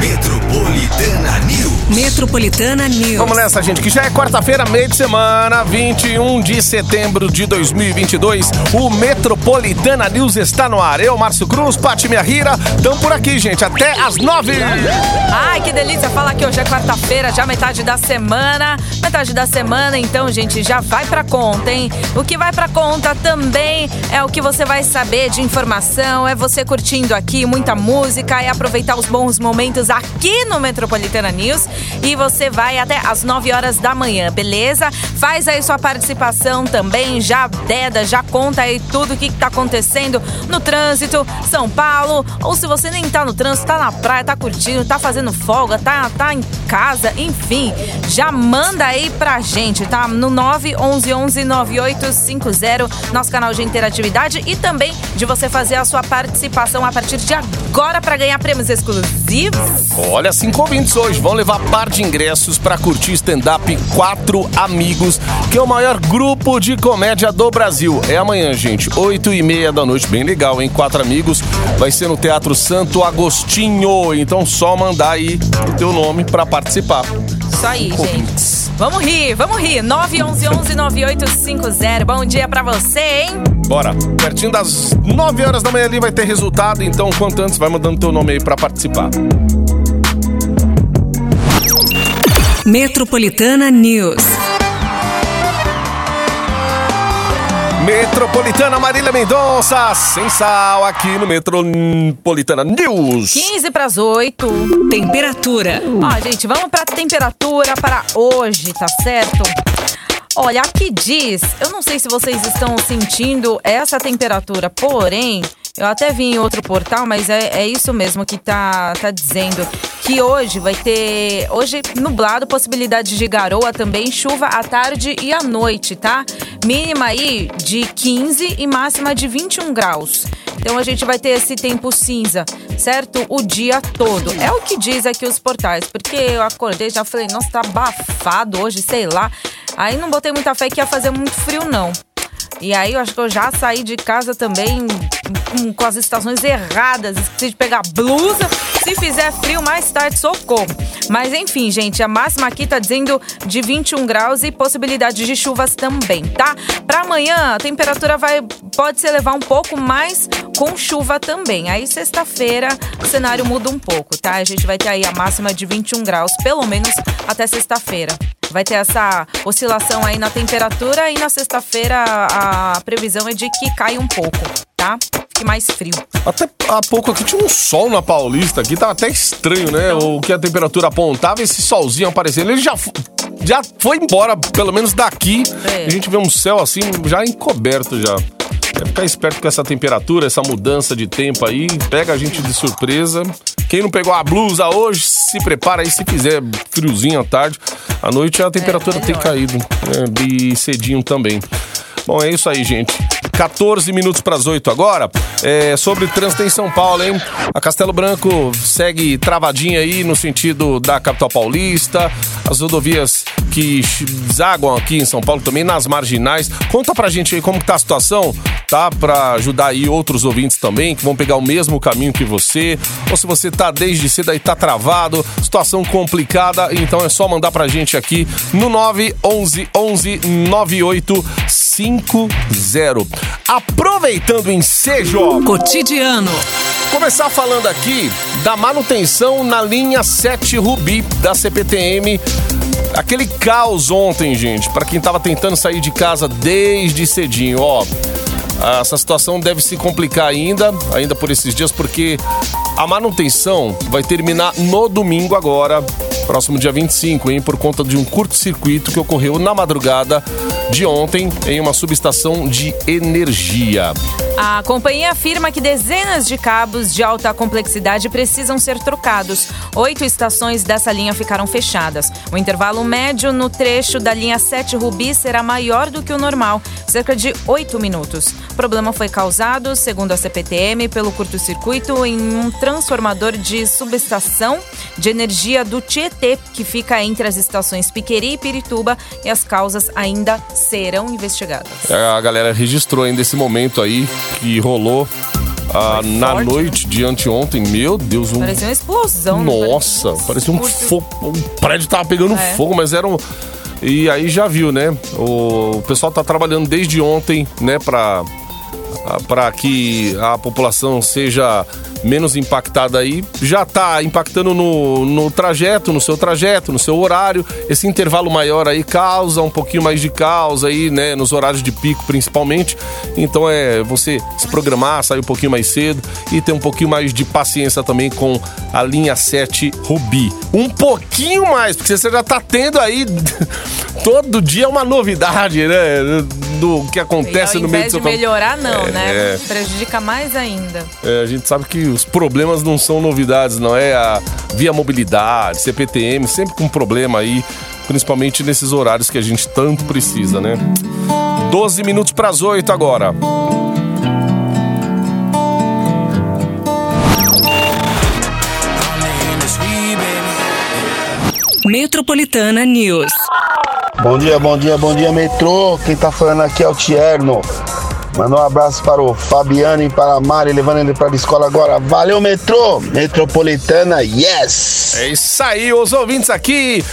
Metropolitana News. Metropolitana News. Vamos nessa, gente, que já é quarta-feira, meio de semana, 21 de setembro de 2022. O Metropolitana News está no ar. Eu, Márcio Cruz, Pati Minha Rira, estão por aqui, gente, até às nove. Ai, que delícia falar que hoje é quarta-feira, já metade da semana. Metade da semana, então, gente, já vai pra conta, hein? O que vai pra conta também é o que você vai saber de informação, é você curtindo aqui muita música, é aproveitar os bons momentos aqui no Metropolitana News. E você vai até às 9 horas da manhã, beleza? Faz aí sua participação também, já deda, já conta aí tudo o que tá acontecendo no trânsito, São Paulo, ou se você nem tá no trânsito, tá na praia, tá curtindo, tá fazendo folga, tá, tá em casa, enfim, já manda aí pra gente, tá? No 911 9850, nosso canal de interatividade e também de você fazer a sua participação a partir de agora para ganhar prêmios exclusivos. Olha, cinco ouvintes hoje vão levar par de ingressos para curtir stand-up Quatro Amigos, que é o maior grupo de comédia do Brasil. É amanhã, gente, oito e meia da noite, bem legal, hein? Quatro Amigos, vai ser no Teatro Santo Agostinho, então só mandar aí o teu nome para participar. Isso aí, Cinco gente. ouvintes. Vamos rir, vamos rir. 911 9850. Bom dia pra você, hein? Bora, pertinho das 9 horas da manhã ali vai ter resultado, então quanto antes vai mandando teu nome aí para participar. Metropolitana News. Metropolitana Marília Mendonça, sem sal, aqui no Metropolitana News. 15 pras 8. Temperatura. Ó, gente, vamos pra temperatura para hoje, tá certo? Olha, aqui diz, eu não sei se vocês estão sentindo essa temperatura, porém, eu até vi em outro portal, mas é, é isso mesmo que tá, tá dizendo. Que hoje vai ter. Hoje, nublado, possibilidade de garoa também, chuva à tarde e à noite, tá? Mínima aí de 15 e máxima de 21 graus. Então a gente vai ter esse tempo cinza, certo? O dia todo. É o que diz aqui os portais, porque eu acordei já falei, nossa, tá abafado hoje, sei lá. Aí não botei muita fé que ia fazer muito frio, não. E aí eu acho que eu já saí de casa também com, com as estações erradas. Esqueci de pegar blusa. Se fizer frio, mais tarde, socorro. Mas enfim, gente, a máxima aqui tá dizendo de 21 graus e possibilidade de chuvas também, tá? Pra amanhã, a temperatura vai pode se elevar um pouco, mas com chuva também. Aí sexta-feira o cenário muda um pouco, tá? A gente vai ter aí a máxima de 21 graus, pelo menos até sexta-feira. Vai ter essa oscilação aí na temperatura e na sexta-feira a previsão é de que cai um pouco, tá? Fique mais frio. Até há pouco aqui tinha um sol na Paulista aqui, tava até estranho, né? O que a temperatura apontava, esse solzinho aparecendo, ele já, já foi embora, pelo menos daqui. É. A gente vê um céu assim, já encoberto já. É ficar esperto com essa temperatura, essa mudança de tempo aí, pega a gente de surpresa. Quem não pegou a blusa hoje, se prepara aí se fizer friozinho à tarde. À noite a temperatura tem melhor. caído, né? E cedinho também. Bom, é isso aí, gente. 14 minutos para as 8 agora. É, sobre trânsito em São Paulo, hein? A Castelo Branco segue travadinha aí no sentido da capital paulista. As rodovias que zaguam aqui em São Paulo também nas marginais. Conta pra gente aí como que tá a situação, tá? Pra ajudar aí outros ouvintes também que vão pegar o mesmo caminho que você. Ou se você tá desde cedo aí, tá travado, situação complicada, então é só mandar pra gente aqui no 911 11 9850. Aproveitando o ensejo, Cotidiano. Começar falando aqui da manutenção na linha 7 Rubi da CPTM. Aquele caos ontem, gente, para quem tava tentando sair de casa desde cedinho, ó. Essa situação deve se complicar ainda, ainda por esses dias, porque a manutenção vai terminar no domingo agora, próximo dia 25, hein, por conta de um curto-circuito que ocorreu na madrugada de ontem em uma subestação de energia. A companhia afirma que dezenas de cabos de alta complexidade precisam ser trocados. Oito estações dessa linha ficaram fechadas. O intervalo médio no trecho da linha 7 Rubi será maior do que o normal, cerca de oito minutos. O problema foi causado, segundo a CPTM, pelo curto-circuito em um transformador de subestação de energia do Tietê, que fica entre as estações Piqueri e Pirituba, e as causas ainda serão investigadas. A galera registrou ainda esse momento aí que rolou ah, na forte, noite de anteontem. Meu Deus, um. Parecia uma explosão. né? Nossa, parecia um curto. fogo. Um prédio tava pegando É. fogo, mas era um. E aí já viu, né? O, pessoal tá trabalhando desde ontem, né, pra, para que a população seja menos impactada aí. Já tá impactando no, no trajeto, no seu trajeto, no seu horário. Esse intervalo maior aí causa um pouquinho mais de causa aí, né, nos horários de pico principalmente. Então é você se programar, sair um pouquinho mais cedo e ter um pouquinho mais de paciência também com a linha 7 Rubi. Um pouquinho mais, porque você já tá tendo aí todo dia uma novidade, né, do que acontece no meio do de seu campo. melhorar, não, É, né? é. Prejudica mais ainda. É, a gente sabe que os problemas não são novidades, não é a via mobilidade, CPTM, sempre com problema aí, principalmente nesses horários que a gente tanto precisa, né? 12 minutos para as 8 agora. Metropolitana News. Bom dia, bom dia, bom dia, metrô. Quem tá falando aqui é o Tierno. Manda um abraço para o Fabiano e para a Mari, levando ele para a escola agora. Valeu, metrô! Metropolitana, yes! É isso aí, os ouvintes aqui.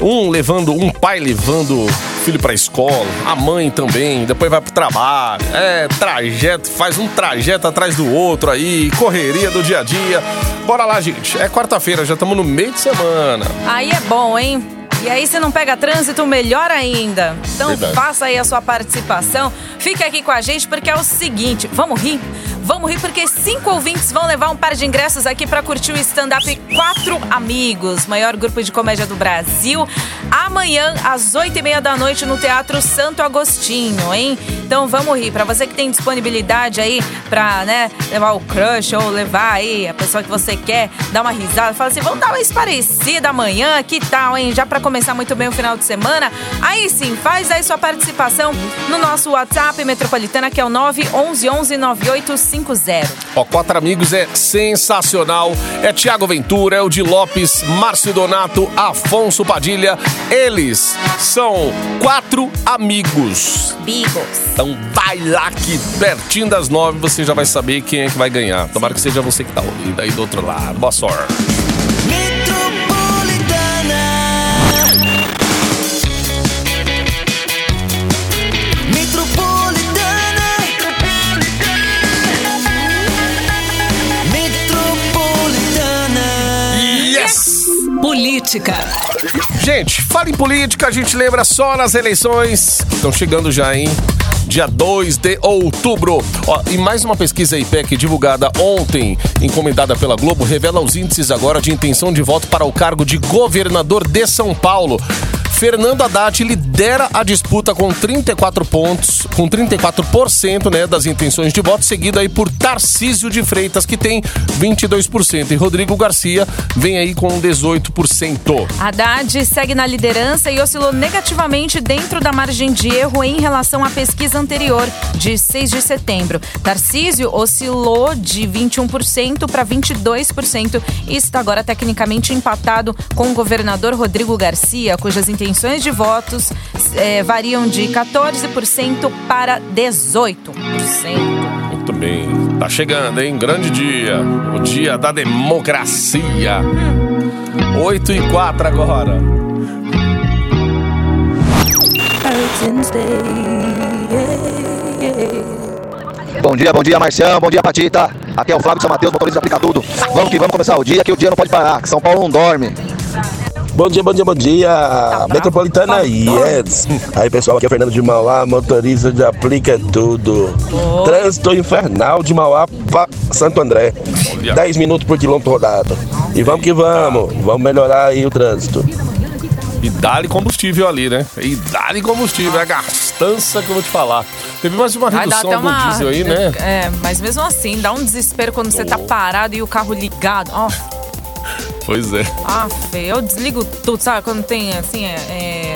Um levando, um pai levando filho pra escola, a mãe também, depois vai pro trabalho. É, trajeto, faz um trajeto atrás do outro aí, correria do dia a dia. Bora lá, gente. É quarta-feira, já estamos no meio de semana. Aí é bom, hein? E aí, se não pega trânsito, melhor ainda. Então, Verdade. faça aí a sua participação. Fique aqui com a gente, porque é o seguinte: vamos rir? Vamos rir porque cinco ouvintes vão levar um par de ingressos aqui para curtir o stand-up Quatro Amigos, maior grupo de comédia do Brasil. Amanhã, às oito e meia da noite, no Teatro Santo Agostinho, hein? Então vamos rir. Para você que tem disponibilidade aí pra, né, levar o crush ou levar aí a pessoa que você quer, dar uma risada, fala assim, vamos dar uma esparecida amanhã, que tal, hein? Já pra começar muito bem o final de semana. Aí sim, faz aí sua participação no nosso WhatsApp Metropolitana, que é o 911-9850. Ó, Quatro Amigos é sensacional. É Tiago Ventura, é o de Lopes, Márcio Donato, Afonso Padilha. Eles são quatro amigos. Bigos. Então vai lá que pertinho das nove você já vai saber quem é que vai ganhar. Tomara que seja você que tá ouvindo aí do outro lado. Boa sorte. Política. Gente, fala em política, a gente lembra só nas eleições. Estão chegando já, hein? Dia 2 de outubro. Ó, e mais uma pesquisa IPEC divulgada ontem, encomendada pela Globo, revela os índices agora de intenção de voto para o cargo de governador de São Paulo. Fernando Haddad lidera a disputa com 34 pontos, com 34% né, das intenções de voto, seguido aí por Tarcísio de Freitas, que tem 22%. E Rodrigo Garcia vem aí com 18%. Haddad segue na liderança e oscilou negativamente dentro da margem de erro em relação à pesquisa anterior, de 6 de setembro. Tarcísio oscilou de 21% para 22% e está agora tecnicamente empatado com o governador Rodrigo Garcia, cujas intenções de votos eh, variam de 14% para 18%. Muito bem. Tá chegando, hein? Grande dia. O dia da democracia. 8 e 4 agora. Bom dia, bom dia, Marcião, bom dia, Patita. Aqui é o Flávio de São Mateus, motorista aplica tudo. Vamos que vamos começar o dia, que o dia não pode parar, que São Paulo não dorme. Bom dia, bom dia, bom dia. Metropolitana, yes. Aí, pessoal, aqui é o Fernando de Mauá, motorista de Aplica Tudo. Trânsito infernal de Mauá para Santo André. Olha. 10 minutos por quilômetro rodado. E vamos que vamos, vamos melhorar aí o trânsito. E dá-lhe combustível ali, né? E dá-lhe combustível. É a gastança que eu vou te falar. Teve mais uma Vai redução do uma. diesel aí, né? É, mas mesmo assim, dá um desespero quando você tá parado e o carro ligado. Ó, Pois é. Ah, Fê, eu desligo tudo, sabe? Quando tem, assim, é,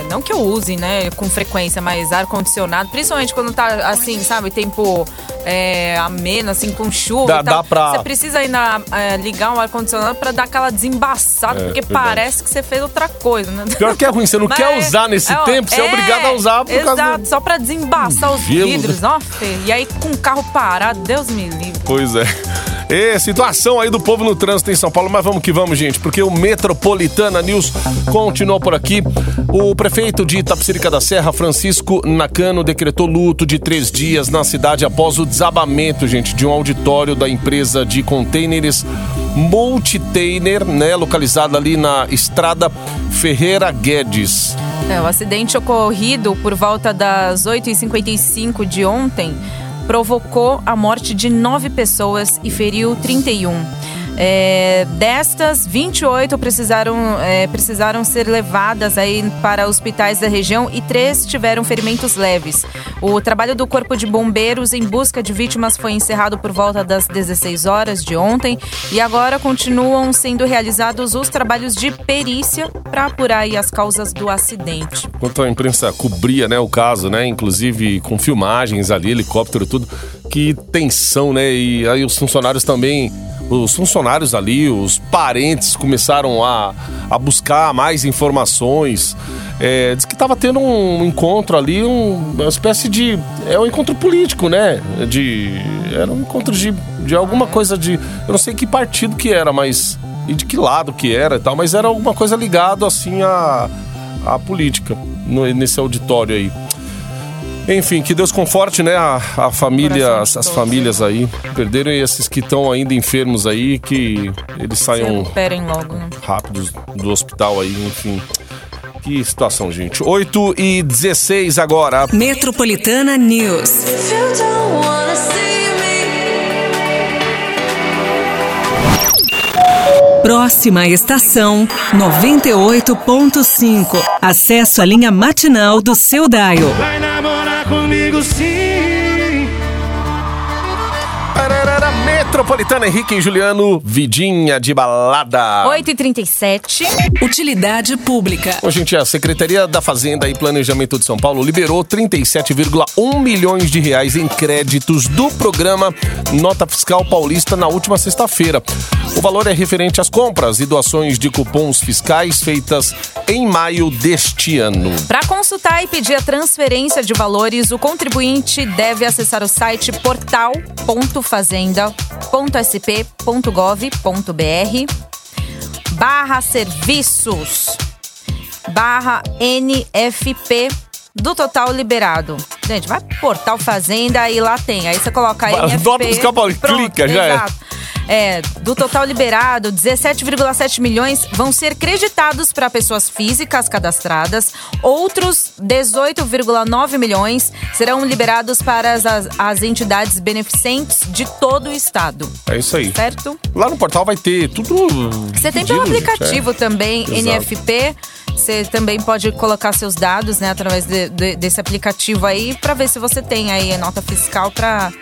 é, não que eu use, né, com frequência, mas ar-condicionado, principalmente quando tá, assim, sabe, tempo é, ameno, assim, com chuva Dá- e tal. dá pra- Você precisa ainda é, ligar um ar-condicionado pra dar aquela desembaçada, É, porque verdade. parece que você fez outra coisa, né? Pior que é ruim, você não Mas quer usar nesse ó, tempo, você é obrigado a usar por exato, causa do- só pra desembaçar os gelo, vidros, ó, Fê. E aí com o carro parado, Deus me livre. Pois é. E situação aí do povo no trânsito em São Paulo, mas vamos que vamos, gente, porque o Metropolitana News continuou por aqui. O prefeito de Itapecerica da Serra, Francisco Nakano, decretou luto de três dias na cidade após o desabamento, gente, de um auditório da empresa de containers Multitainer, né, localizada ali na estrada Ferreira Guedes. É, o acidente ocorrido por volta das 8h55 de ontem provocou a morte de nove pessoas e feriu 31. É, destas, 28 precisaram, é, precisaram ser levadas aí para hospitais da região e três tiveram ferimentos leves. O trabalho do Corpo de Bombeiros em busca de vítimas foi encerrado por volta das 16 horas de ontem e agora continuam sendo realizados os trabalhos de perícia para apurar as causas do acidente. Enquanto a imprensa cobria, né, o caso, né, inclusive com filmagens ali, helicóptero, tudo, que tensão, né, e aí os funcionários também, os funcionários ali, os parentes começaram a, a buscar mais informações, é, diz que estava tendo um encontro ali, um- uma espécie de, é um encontro político, né, de, era um encontro de, de alguma coisa de, eu não sei que partido que era, mas, e de que lado que era e tal, mas era alguma coisa ligado, assim, a a política no- nesse auditório aí. Enfim, que Deus conforte, né, a, a família, as, as famílias aí, perderam e esses que estão ainda enfermos aí, que eles saiam logo, né? rápidos do hospital aí, enfim. Que situação, gente. 8 e 16 agora. Metropolitana News. Próxima estação 98.5. Acesso à linha matinal do seu Daio. Namorar comigo sim. Metropolitana Henrique e Juliano, vidinha de balada. 8h37. Utilidade pública. Bom, gente, a Secretaria da Fazenda e Planejamento de São Paulo liberou 37,1 milhões de reais em créditos do programa Nota Fiscal Paulista na última sexta-feira. O valor é referente às compras e doações de cupons fiscais feitas em maio deste ano. Para consultar e pedir a transferência de valores, o contribuinte deve acessar o site portal.fazenda.sp.gov.br barra serviços barra NFP do total liberado. Gente, vai pro portal Fazenda e lá tem. Aí você coloca paulista, pronto, clica, já é. exato. É, do total liberado, 17,7 milhões vão ser creditados para pessoas físicas cadastradas. Outros 18,9 milhões serão liberados para as, as entidades beneficentes de todo o estado. É isso aí. Certo? Lá no portal vai ter tudo. Você tem pelo gente, aplicativo é. também, Exato. NFP. Você também pode colocar seus dados, né, através de- de- desse aplicativo aí, para ver se você tem aí a nota fiscal para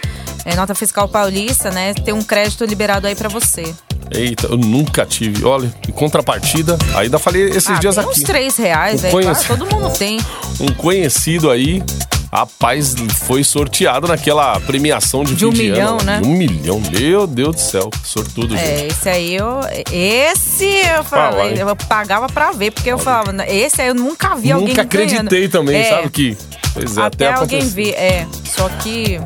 nota fiscal paulista, né? Ter um crédito liberado aí para você. Eita, eu nunca tive. Olha, em contrapartida, ainda falei esses ah, dias tem aqui. uns três reais aí, conheço. claro, todo mundo tem. um conhecido aí, rapaz, foi sorteado naquela premiação de, De um fim ano, milhão, né? De um milhão, meu Deus do céu, sortudo, gente. É, esse aí eu. Esse eu falei, eu pagava pra ver, porque eu falava, esse aí eu nunca vi alguém Nunca ganhando. acreditei também, É, sabe que? Pois é, até, até, alguém ver, é. Só que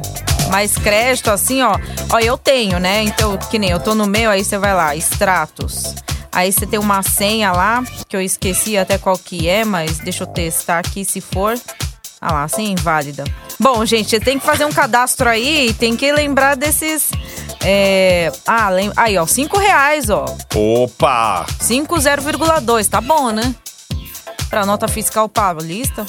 mais crédito, assim, ó. Ó, eu tenho, né? Então, que nem eu tô no meu, aí você vai lá, extratos. Aí você tem uma senha lá, que eu esqueci até qual que é, mas deixa eu testar aqui se for. Ah lá, senha inválida. Bom, gente, tem que fazer um cadastro aí e tem que lembrar desses. É... Ah, lem... aí, ó, 5 reais, ó. Opa! 50,2, tá bom, né? Pra nota fiscal paulista.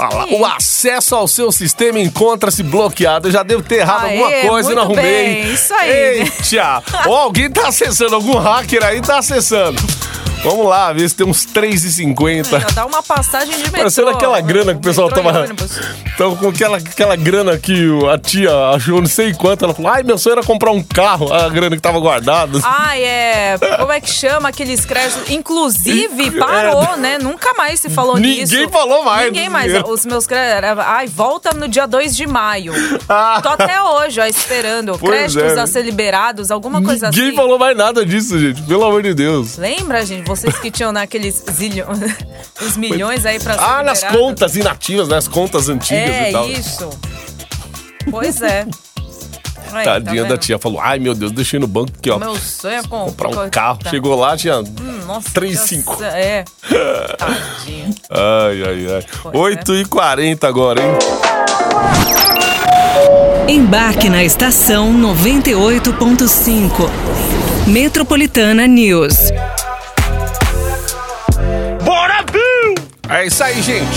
Ah lá, o acesso ao seu sistema encontra-se bloqueado. Eu já devo ter errado Aê, alguma coisa e não arrumei. bem, isso aí. Eita! Ó, alguém tá acessando, algum hacker aí tá acessando. Vamos lá, ver se tem uns 3,50. Dá uma passagem de metrô. Parecendo aquela grana que o pessoal Metrô e tava. Então, com aquela, aquela grana que a tia achou não sei quanto, ela falou: ai, meu sonho era comprar um carro, a grana que tava guardada. Ai, é. Como é que chama aqueles créditos? Inclusive, parou, né? Nunca mais se falou É. Ninguém nisso. falou mais Ninguém mais. dinheiro. Os meus créditos. Ai, volta no dia 2 de maio. Ah. Tô até hoje, ó, esperando. Pois créditos é. a ser liberados, alguma coisa Ninguém assim. falou mais nada disso, gente, pelo amor de Deus. Lembra, gente? Vocês que tinham naqueles zilhões, os milhões aí pra Ah, nas contas inativas, nas contas antigas É, e tal. isso. Pois é. Aí, Tadinha tá da tia falou: ai, meu Deus, deixei no banco aqui, ó. Meu sonho é com- Comprar um co- carro. tá. Chegou lá, tinha Hum, Nossa, 3,5. Deus, É. Tadinho. Ai, ai, ai. Pois é. 8h40 agora, hein? Embarque na estação 98.5. Metropolitana News. É isso aí, gente.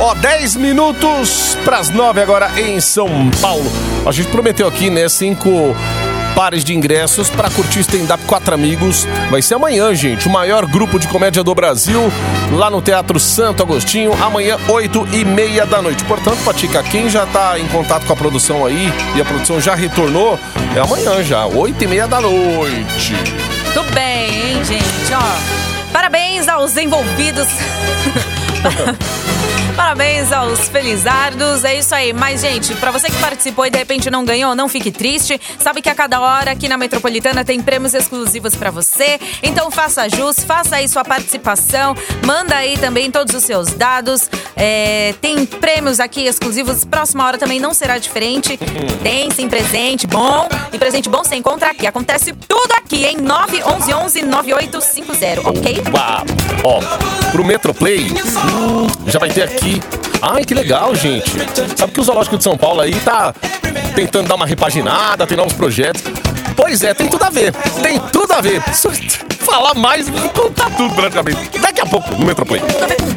Ó, 10 minutos pras 9 agora em São Paulo. A gente prometeu aqui, né, cinco pares de ingressos pra curtir stand-up Quatro Amigos. Vai ser amanhã, gente. O maior grupo de comédia do Brasil, lá no Teatro Santo Agostinho, amanhã, 8 e meia da noite. Portanto, Patica, quem já tá em contato com a produção aí e a produção já retornou, é amanhã já, 8 e meia da noite. Tudo bem, hein, gente? Ó, parabéns aos envolvidos. Parabéns aos felizardos, é isso aí. Mas, gente, pra você que participou e de repente não ganhou, não fique triste. Sabe que a cada hora aqui na Metropolitana tem prêmios exclusivos pra você. Então faça jus, faça aí sua participação. Manda aí também todos os seus dados. É, tem prêmios aqui exclusivos. Próxima hora também não será diferente. Tem sim presente bom. E presente bom você encontra aqui. Acontece tudo aqui, em 911 9850, ok? Uau. Ó, pro Metroplay, hum, já vai ter aqui. Ai, que legal, gente. Sabe que o Zoológico de São Paulo aí tá tentando dar uma repaginada, tem novos projetos. Pois é, tem tudo a ver. Tem tudo a ver. Falar mais, vou contar tudo praticamente. Daqui a pouco, no Metroplay.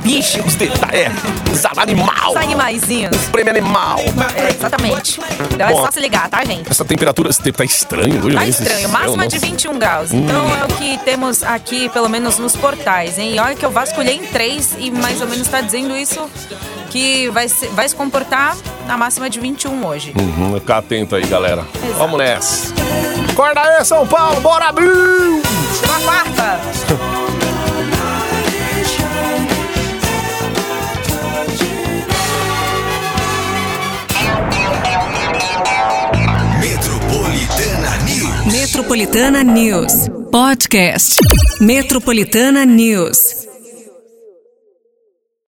Bicho. Os detalhes, é, os animal. Os animaizinhos. Prêmio animal. É, exatamente. Então é Bom, só se ligar, tá, gente? Essa temperatura, esse tempo tá estranho hoje, Tá né? estranho, máxima céu, de nossa. 21 graus. Então é o que temos aqui, pelo menos nos portais, hein? E olha que eu vasculhei em 3 e mais ou menos tá dizendo isso que vai se, vai se comportar na máxima de 21 hoje. Uhum, fica atento aí, galera. Exato. Vamos nessa. Acorda aí, São Paulo, bora abrir! Chegou a quarta. Metropolitana News. Metropolitana News. Podcast. Metropolitana News.